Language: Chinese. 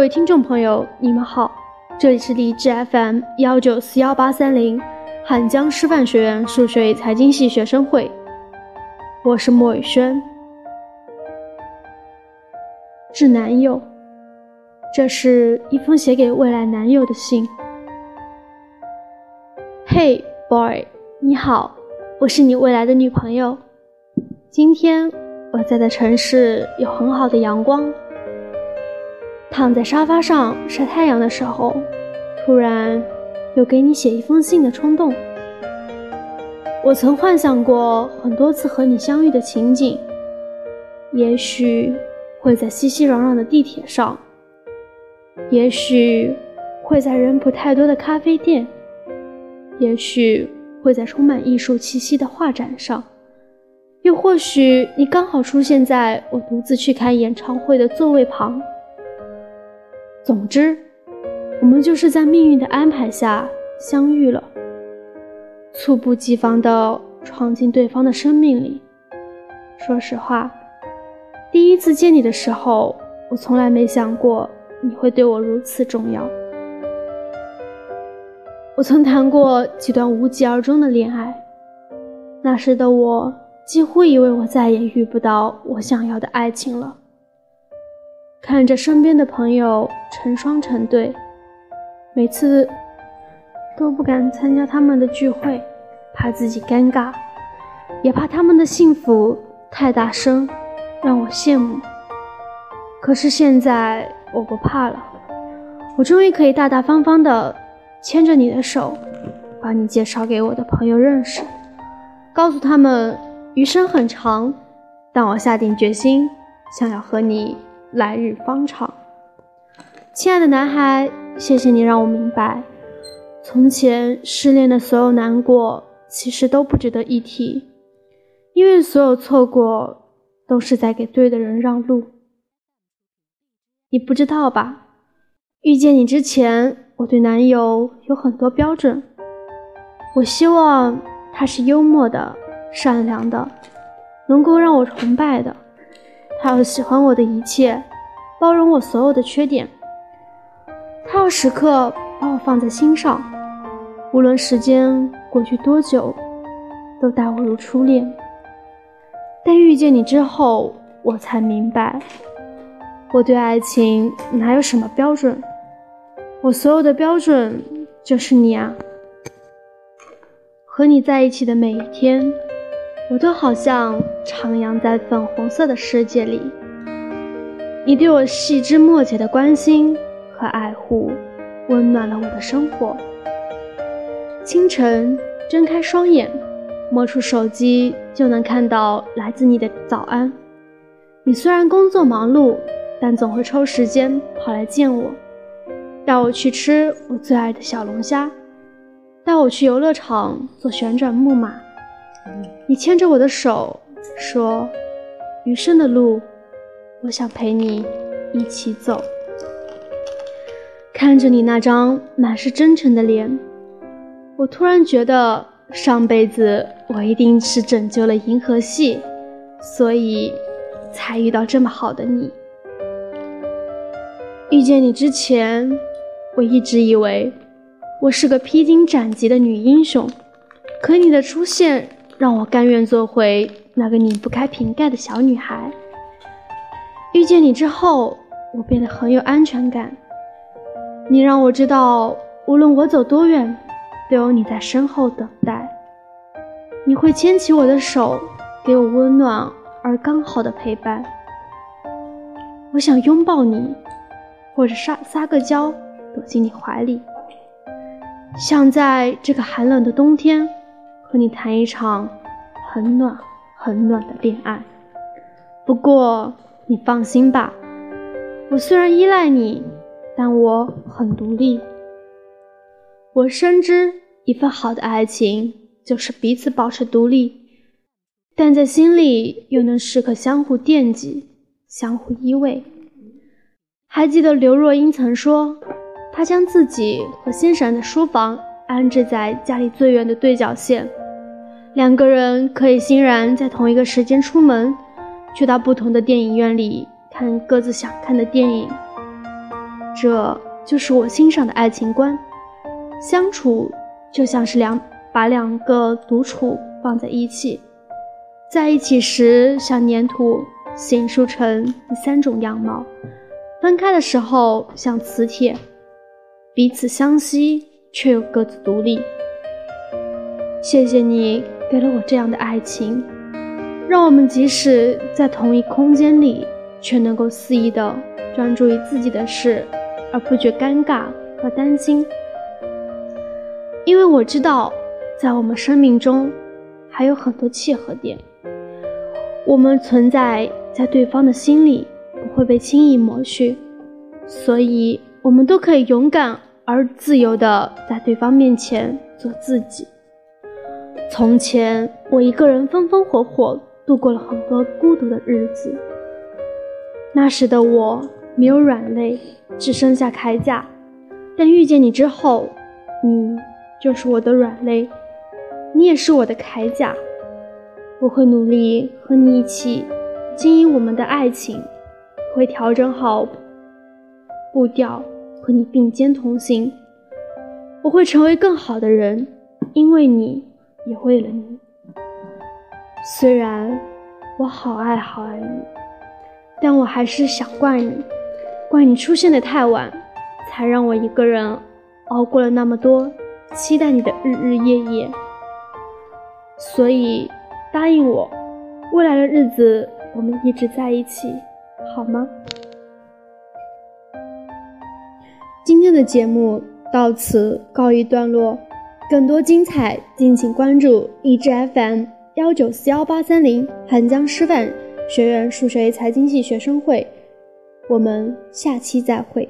各位听众朋友，你们好，这里是荔枝 FM 幺九四幺八三零，汉江师范学院数学与财经系学生会，我是莫雨轩。致男友，这是一封写给未来男友的信。Hey boy，你好，我是你未来的女朋友。今天我在的城市有很好的阳光。躺在沙发上晒太阳的时候，突然有给你写一封信的冲动。我曾幻想过很多次和你相遇的情景，也许会在熙熙攘攘的地铁上，也许会在人不太多的咖啡店，也许会在充满艺术气息的画展上，又或许你刚好出现在我独自去看演唱会的座位旁。总之，我们就是在命运的安排下相遇了，猝不及防地闯进对方的生命里。说实话，第一次见你的时候，我从来没想过你会对我如此重要。我曾谈过几段无疾而终的恋爱，那时的我几乎以为我再也遇不到我想要的爱情了。看着身边的朋友成双成对，每次都不敢参加他们的聚会，怕自己尴尬，也怕他们的幸福太大声，让我羡慕。可是现在我不怕了，我终于可以大大方方的牵着你的手，把你介绍给我的朋友认识，告诉他们余生很长，但我下定决心想要和你。来日方长，亲爱的男孩，谢谢你让我明白，从前失恋的所有难过，其实都不值得一提，因为所有错过都是在给对的人让路。你不知道吧？遇见你之前，我对男友有很多标准，我希望他是幽默的、善良的，能够让我崇拜的。他要喜欢我的一切，包容我所有的缺点。他要时刻把我放在心上，无论时间过去多久，都待我如初恋。但遇见你之后，我才明白，我对爱情哪有什么标准？我所有的标准就是你啊！和你在一起的每一天。我都好像徜徉在粉红色的世界里，你对我细枝末节的关心和爱护，温暖了我的生活。清晨睁开双眼，摸出手机就能看到来自你的早安。你虽然工作忙碌，但总会抽时间跑来见我，带我去吃我最爱的小龙虾，带我去游乐场坐旋转木马。你牵着我的手，说：“余生的路，我想陪你一起走。”看着你那张满是真诚的脸，我突然觉得上辈子我一定是拯救了银河系，所以才遇到这么好的你。遇见你之前，我一直以为我是个披荆斩棘的女英雄，可你的出现。让我甘愿做回那个拧不开瓶盖的小女孩。遇见你之后，我变得很有安全感。你让我知道，无论我走多远，都有你在身后等待。你会牵起我的手，给我温暖而刚好的陪伴。我想拥抱你，或者撒撒个娇，躲进你怀里。想在这个寒冷的冬天。和你谈一场很暖很暖的恋爱。不过你放心吧，我虽然依赖你，但我很独立。我深知一份好的爱情就是彼此保持独立，但在心里又能时刻相互惦记、相互依偎。还记得刘若英曾说，她将自己和先生的书房安置在家里最远的对角线。两个人可以欣然在同一个时间出门，去到不同的电影院里看各自想看的电影。这就是我欣赏的爱情观。相处就像是两把两个独处放在一起，在一起时像粘土，形塑成第三种样貌；分开的时候像磁铁，彼此相吸却又各自独立。谢谢你给了我这样的爱情，让我们即使在同一空间里，却能够肆意的专注于自己的事，而不觉尴尬和担心。因为我知道，在我们生命中还有很多契合点，我们存在在对方的心里不会被轻易抹去，所以我们都可以勇敢而自由的在对方面前做自己。从前，我一个人风风火火度过了很多孤独的日子。那时的我没有软肋，只剩下铠甲。但遇见你之后，你就是我的软肋，你也是我的铠甲。我会努力和你一起经营我们的爱情，会调整好步调和你并肩同行。我会成为更好的人，因为你。也为了你，虽然我好爱好爱你，但我还是想怪你，怪你出现的太晚，才让我一个人熬过了那么多期待你的日日夜夜。所以答应我，未来的日子我们一直在一起，好吗？今天的节目到此告一段落。更多精彩，敬请关注荔枝 FM 幺九四幺八三零汉江师范学院数学财经系学生会。我们下期再会。